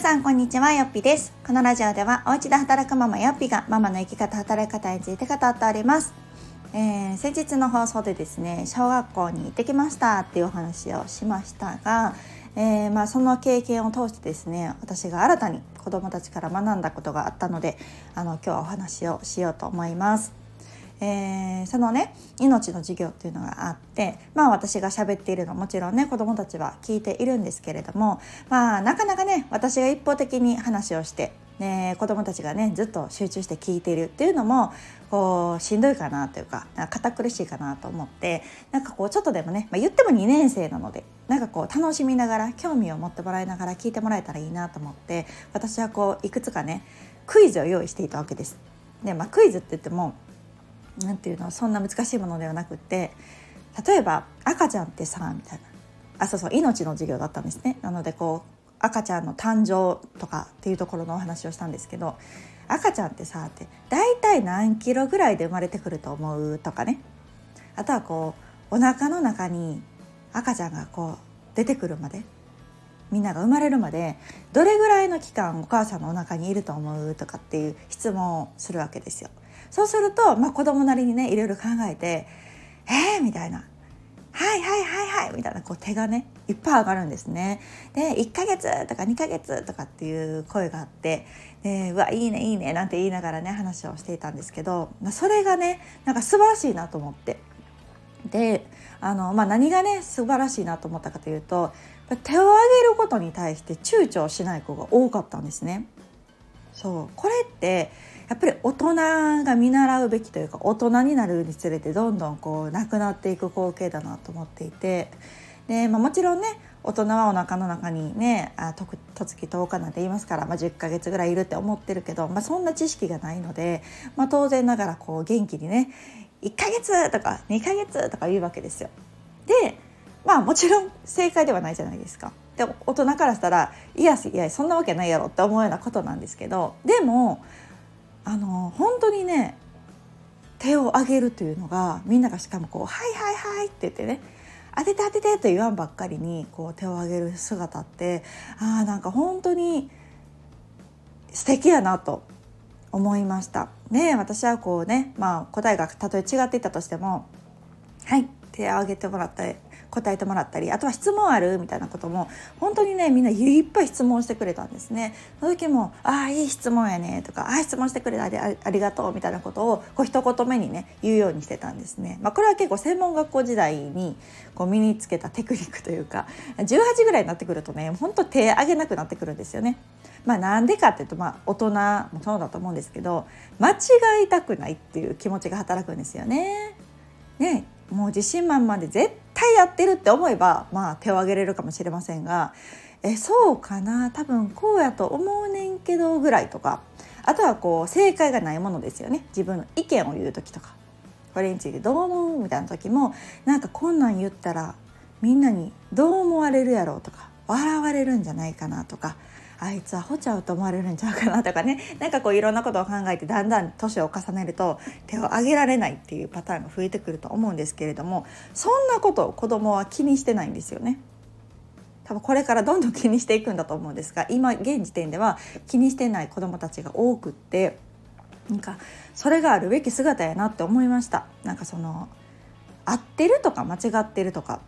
皆さんこんにちはよっぴです。このラジオではお家で働くママよっぴがママの生き方働き方について語っております、えー、先日の放送でですね小学校に行ってきましたっていうお話をしましたが、えー、まあ、その経験を通してですね私が新たに子どもたちから学んだことがあったのであの今日はお話をしようと思います。えー、そのね命の授業っていうのがあってまあ私が喋っているのもちろんね子どもたちは聞いているんですけれどもまあなかなかね私が一方的に話をしてね、子どもたちがねずっと集中して聞いているっていうのもこうしんどいかなというか堅苦しいかなと思ってなんかこうちょっとでもね、まあ、言っても2年生なのでなんかこう楽しみながら興味を持ってもらいながら聞いてもらえたらいいなと思って私はこういくつかねクイズを用意していたわけです。でまあ、クイズって言っても何ていうのそんな難しいものではなくって例えば「赤ちゃんってさ」みたいな。あそうそう命の授業だったんですね。なのでこう赤ちゃんの誕生とかっていうところのお話をしたんですけど赤ちゃんってさって大体何キロぐらいで生まれてくると思うとかね。あとはこうお腹の中に赤ちゃんがこう出てくるまでみんなが生まれるまでどれぐらいの期間お母さんのお腹にいると思うとかっていう質問をするわけですよ。そうすると、まあ、子供なりにねいろいろ考えて「えー?」みたいな「はいはいはいはい」みたいなこう手がねいっぱい上がるんですね。で1ヶ月とか2ヶ月とかっていう声があってでうわいいねいいねなんて言いながらね話をしていたんですけどまあそれがねなんか素晴らしいなと思って。であの、まあ、何がね素晴らしいなと思ったかというと手を挙げることに対して躊躇しない子が多かったんですね。そうこれってやっぱり大人が見習うべきというか大人になるにつれてどんどんこうなくなっていく光景だなと思っていてで、まあ、もちろんね大人はお腹の中にねあととつき10日なんて言いますから、まあ、10ヶ月ぐらいいるって思ってるけど、まあ、そんな知識がないので、まあ、当然ながらこう元気にね1ヶ月とか2ヶ月とか言うわけですよ。でまあもちろん正解ではないじゃないですか。で大人からしたらいやいやそんなわけないやろって思うようなことなんですけどでもあの本当にね手を挙げるというのがみんながしかもこう「はいはいはい」って言ってね「当てて当てて」と言わんばっかりにこう手を挙げる姿ってあなんか本当に素敵やなと思いました。で私はこうね、まあ、答えがたとえ違っていたとしても「はい手を挙げてもらって答えてもらったりあとは質問あるみたいなことも本当にねみんないっぱい質問してくれたんですね。その時も「ああいい質問やね」とか「ああ質問してくれてありがとう」みたいなことをこう一言目にね言うようにしてたんですね。まあ、これは結構専門学校時代にこう身につけたテクニックというか18ぐらいになってくるとね本当手挙げなくなってくるんですよね。まあ、なんでかっていうと、まあ、大人もそうだと思うんですけど間違いたくないっていう気持ちが働くんですよね。ねもう自信満々で絶対やってるって思えばまあ手を挙げれるかもしれませんがえそうかな多分こうやと思うねんけどぐらいとかあとはこう正解がないものですよね。自分の意見を言う時とか。これについてどう思うみたいな時もなんかこんなん言ったらみんなにどう思われるやろうとか笑われるんじゃないかなとかあいつはほちゃうと思われるんちゃうかなとかね なんかこういろんなことを考えてだんだん年を重ねると手を挙げられないっていうパターンが増えてくると思うんですけれどもそんなこと子供は気にしてないんですよね。多分これからどんどん気にしていくんだと思うんですが今現時点では気にしてない子どもたちが多くってなんかそれがあるべき姿やなって思いましたなんかその合ってるとか間違ってるとか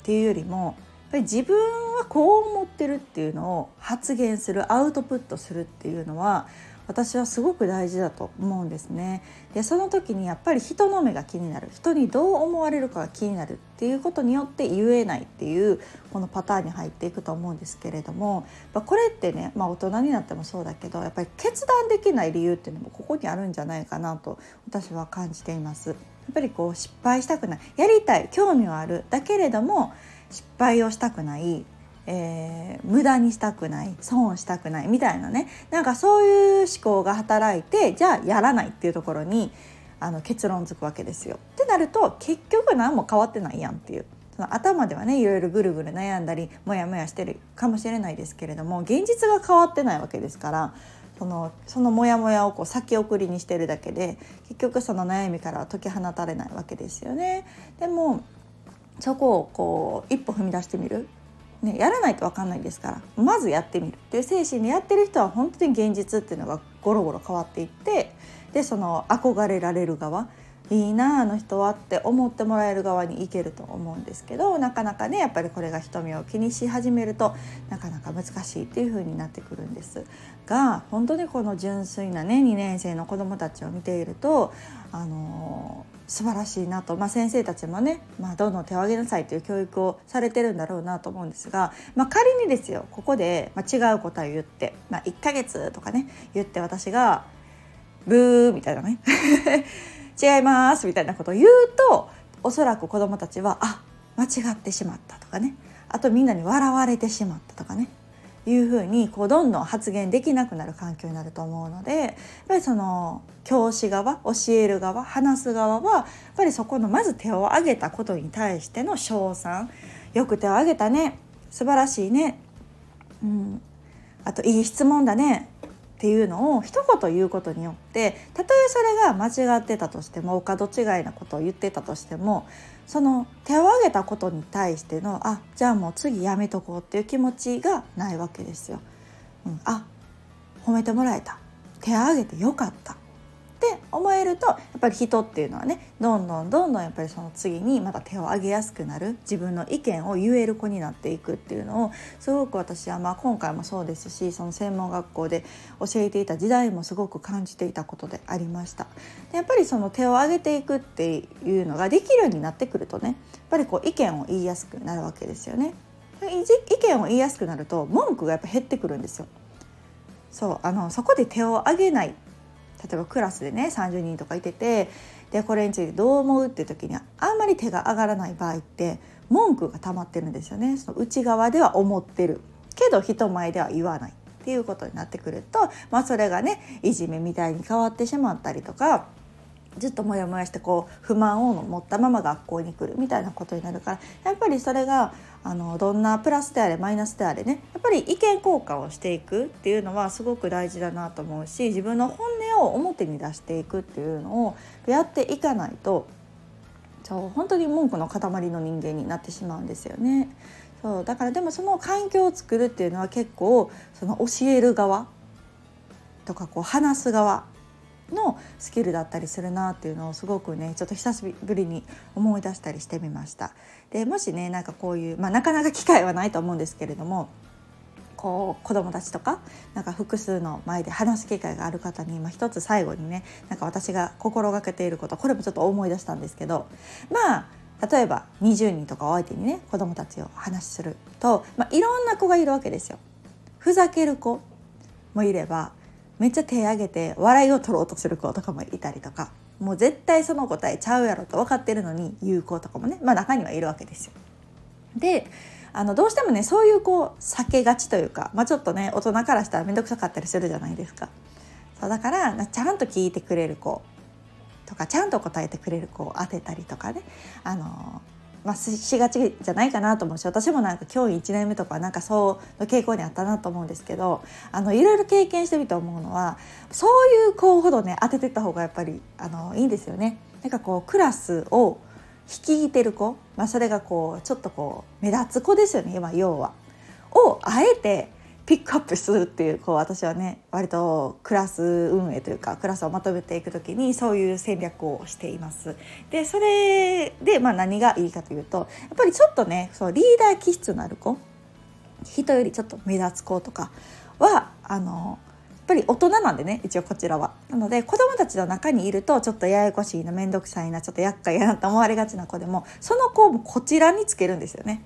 っていうよりもぱり自分はこう思ってるっていうのを発言するアウトプットするっていうのは私はすごく大事だと思うんですね。でその時にやっぱり人の目が気になる人にどう思われるかが気になるっていうことによって言えないっていうこのパターンに入っていくと思うんですけれどもこれってね、まあ、大人になってもそうだけどやっぱり決断できない理由っていうのもここにあるんじゃないかなと私は感じています。やっぱりこう失敗したくないやりたい興味はあるだけれども失敗をしたくない、えー、無駄にしたくない損したくないみたいなねなんかそういう思考が働いてじゃあやらないっていうところにあの結論づくわけですよ。ってなると結局何も変わってないやんっていう。その頭ではねいろいろぐるぐる悩んだりモヤモヤしてるかもしれないですけれども現実が変わってないわけですからそのそのモヤモヤをこう先送りにしてるだけで結局その悩みからは解き放たれないわけですよね。でもそこをこう一歩踏み出してみる。ね、やらないと分かんないですから。まずやってみる。っていう精神でやってる人は本当に現実っていうのがゴロゴロ変わっていってでその憧れられる側いいなあの人はって思ってもらえる側に行けると思うんですけどなかなかねやっぱりこれが瞳を気にし始めるとなかなか難しいっていう風になってくるんです。が本当にこの純粋なね2年生の子どもたちを見ているとあの素晴らしいなと、まあ、先生たちもね、まあ、どんどん手を挙げなさいという教育をされてるんだろうなと思うんですが、まあ、仮にですよここで、ま、違う答えを言って、ま、1ヶ月とかね言って私が「ブー」みたいなね 違いますみたいなことを言うとおそらく子どもたちはあ間違ってしまったとかね。あとみんなに笑われてしまったとかね。いうふうにこうどんどん発言できなくなる環境になると思うのでやっぱりその教師側教える側話す側はやっぱりそこのまず手を挙げたことに対しての称賛。よく手を挙げたね。素晴らしいね、うん、あといい質問だね。っていうのを一言言うことによってたとえそれが間違ってたとしてもお門違いなことを言ってたとしてもその手を挙げたことに対してのあじゃあもう次やめとこうっていう気持ちがないわけですよ。うん、あ褒めてもらえた。手を挙げてよかった。思えるとやっぱり人っていうのはねどんどんどんどんやっぱりその次にまた手を挙げやすくなる自分の意見を言える子になっていくっていうのをすごく私はまあ今回もそうですしその専門学校で教えていた時代もすごく感じていたことでありました。でやっぱりその手を挙げていくっていうのができるようになってくるとねやっぱりこう意見を言いやすくなるわけですよね。意見を言いやすくなると文句がやっぱ減ってくるんですよ。そうあのそこで手を挙げない例えばクラスでね30人とかいててでこれについてどう思うっていう時にあんまり手が上がらない場合って文句が溜まってるんですよね。その内側では思ってる。けど人前では言わないっていうことになってくると、まあ、それがねいじめみたいに変わってしまったりとかずっとモヤモヤしてこう不満を持ったまま学校に来るみたいなことになるからやっぱりそれがあのどんなプラスであれマイナスであれねやっぱり意見交換をしていくっていうのはすごく大事だなと思うし自分の本音を表に出していくっていうのをやっていかないとそう本当に文句の塊の人間になってしまうんですよね。そうだからでもその環境を作るっていうのは結構その教える側とかこう話す側のスキルだったりするなっていうのをすごくねちょっと久しぶりに思い出したりしてみました。でもしねなんかこういう、まあ、なかなか機会はないと思うんですけれどもこう子どもたちとかなんか複数の前で話す機会がある方に、まあ、一つ最後にねなんか私が心がけていることこれもちょっと思い出したんですけどまあ例えば20人とかを相手にね子どもたちを話しすると、まあ、いろんな子がいるわけですよ。ふざける子もいればめっちゃ手挙げて笑いを取ろうとする子とかもいたりとかもう絶対その答えちゃうやろと分かってるのに言う子とかもね、まあ、中にはいるわけですよ。であのどうしてもねそういうこう避けがちというか、まあ、ちょっとね大人からしたら面倒くさかったりするじゃないですか。そうだからちゃんと聞いてくれる子とかちゃんと答えてくれる子を当てたりとかねあのまあ、しがちじゃないかなと思うし私もなんか教員1年目とかなんかそうの傾向にあったなと思うんですけどあのいろいろ経験してみて思うのはそういう子ほどね当ててった方がやっぱりあのいいんですよね。なんかこうクラスを率いてる子、まあ、それがこうちょっとこう目立つ子ですよね今要は。をあえてピックアップするっていうこう私はね割とクラス運営というかクラスをまとめていく時にそういう戦略をしています。でそれで、まあ、何がいいかというとやっぱりちょっとねそうリーダー気質のある子人よりちょっと目立つ子とかはあのぱり大人なんでね一応こちらは。なので子どもたちの中にいるとちょっとややこしいな面倒くさいなちょっと厄介やなと思われがちな子でもその子をこちらにつけるんですよね。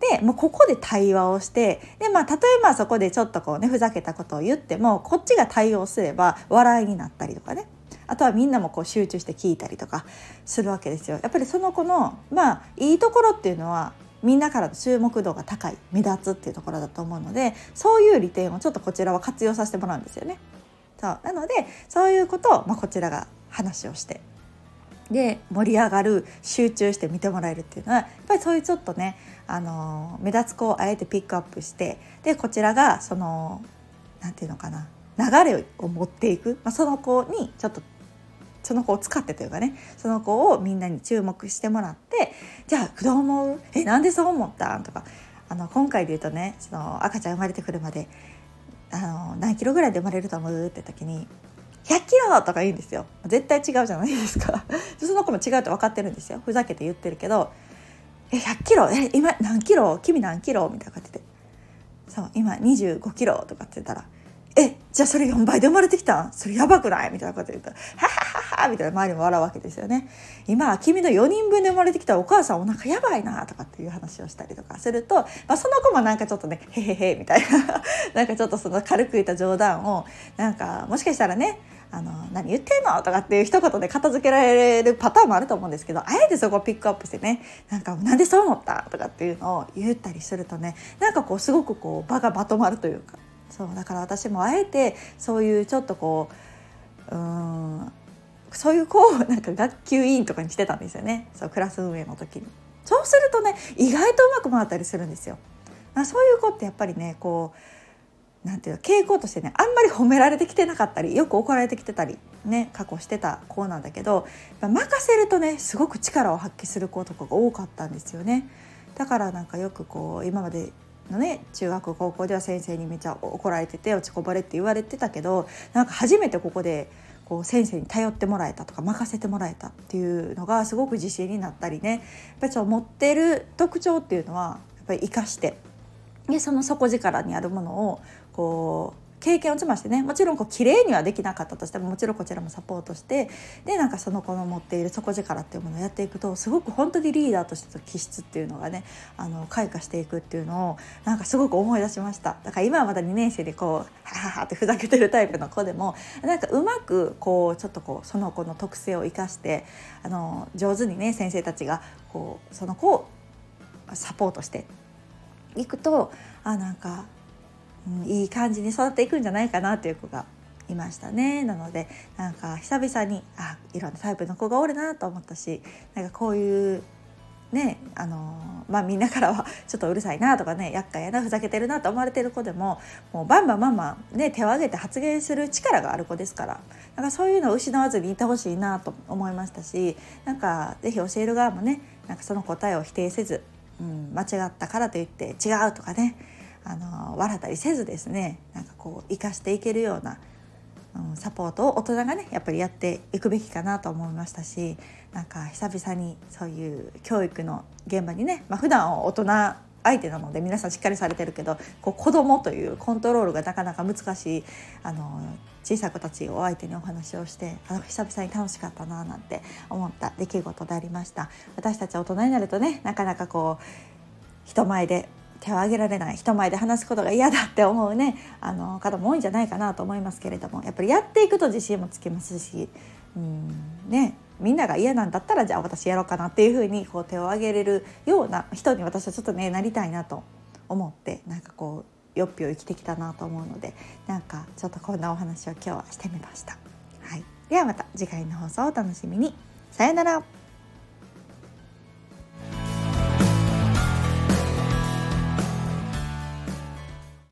でもうここで対話をしてで、まあ、例えばそこでちょっとこうねふざけたことを言ってもこっちが対応すれば笑いになったりとかねあとはみんなもこう集中して聞いたりとかするわけですよ。やっぱりその子のまあいいところっていうのはみんなからの注目度が高い目立つっていうところだと思うのでそういう利点をちょっとこちらは活用させてもらうんですよね。そうなのでそういうことを、まあ、こちらが話をしてで盛り上がる集中して見てもらえるっていうのはやっぱりそういうちょっとねあの目立つ子をあえてピックアップしてでこちらがその何て言うのかな流れを持っていく、まあ、その子にちょっとその子を使ってというかねその子をみんなに注目してもらってじゃあどう思うえなんでそう思った？んとかあの今回で言うとねその赤ちゃん生まれてくるまであの何キロぐらいで生まれると思う？って時に100キロとか言うんですよ。絶対違うじゃないですか。その子も違うって分かってるんですよ。ふざけて言ってるけど「え100キロ？え今何キロ？君何キロ?」みたいな感じで「そう今25キロ」とかって言ったら「えじゃあそれ4倍で生まれてきた？んそれやばくない?」みたいなこと言った。ら「はははは」みたいな周りも笑うわけですよね。今君の4人分で生まれてきたお母さんお腹やばいなとかっていう話をしたりとかすると、まあ、その子もなんかちょっとね「へへへ」みたいな。なんかちょっとその軽く言った冗談をなんかもしかしたらねあの何言ってんの？とかっていう一言で片付けられるパターンもあると思うんですけどあえてそこをピックアップしてねなんかなんでそう思った？とかっていうのを言ったりするとねなんかこうすごくこう場がまとまるというか。そうだから私もあえてそういうちょっとこううんそういう子をなんか学級委員とかにしてたんですよねそうクラス運営の時に。そうするとね意外とうまく回ったりするんですよ。そういう子ってやっぱりねこうなんていう傾向としてねあんまり褒められてきてなかったりよく怒られてきてたりね過去してた子なんだけど任せるとねすごく力を発揮する子とかが多かったんですよね。だからなんかよくこう今までのね中学高校では先生にめちゃ怒られてて落ちこぼれって言われてたけどなんか初めてここでこう先生に頼ってもらえたとか任せてもらえたっていうのがすごく自信になったりねやっぱり持ってる特徴っていうのはやっぱり生かしてでその底力にあるものをこう経験を積ましてねもちろんこう綺麗にはできなかったとしてももちろんこちらもサポートしてでなんかその子の持っている底力っていうものをやっていくとすごく本当にリーダーとしての気質っていうのがねあの開花していくっていうのをなんかすごく思い出しました。だから今はまだ2年生でこうハハハってふざけてるタイプの子でもなんかうまくこうちょっとこうその子の特性を生かしてあの上手にね先生たちがこうその子をサポートしていくとあなんかいい感じに育っていくんじゃないかなという子がいましたね。なのでなんか久々にあいろんなタイプの子がおるなと思ったしなんかこういうねあのまあみんなからはちょっとうるさいなとかね厄介やなふざけてるなと思われてる子でももうバンバンバンバン、ね、手を挙げて発言する力がある子ですからなんかそういうのを失わずにいてほしいなと思いましたしなんか是非教える側もねなんかその答えを否定せず、うん、間違ったからといって違うとかねあの笑ったりせずですねなんかこう生かしていけるような、うん、サポートを大人がねやっぱりやっていくべきかなと思いましたしなんか久々にそういう教育の現場にね、まあ、普段は大人相手なので皆さんしっかりされてるけどこう子供というコントロールがなかなか難しいあの小さい子たちを相手にお話をしてあの久々に楽しかったななんて思った出来事でありました。私たち大人になるとねなかなかこう人前で手を挙げられない人前で話すことが嫌だって思うねあの方も多いんじゃないかなと思いますけれどもやっぱりやっていくと自信もつきますしうんねみんなが嫌なんだったらじゃあ私やろうかなっていうふうにこう手を挙げれるような人に私はちょっとねなりたいなと思ってなんかこうよっぴを生きてきたなと思うのでなんかちょっとこんなお話を今日はしてみました。はい、ではまた次回の放送をお楽しみに。さよなら。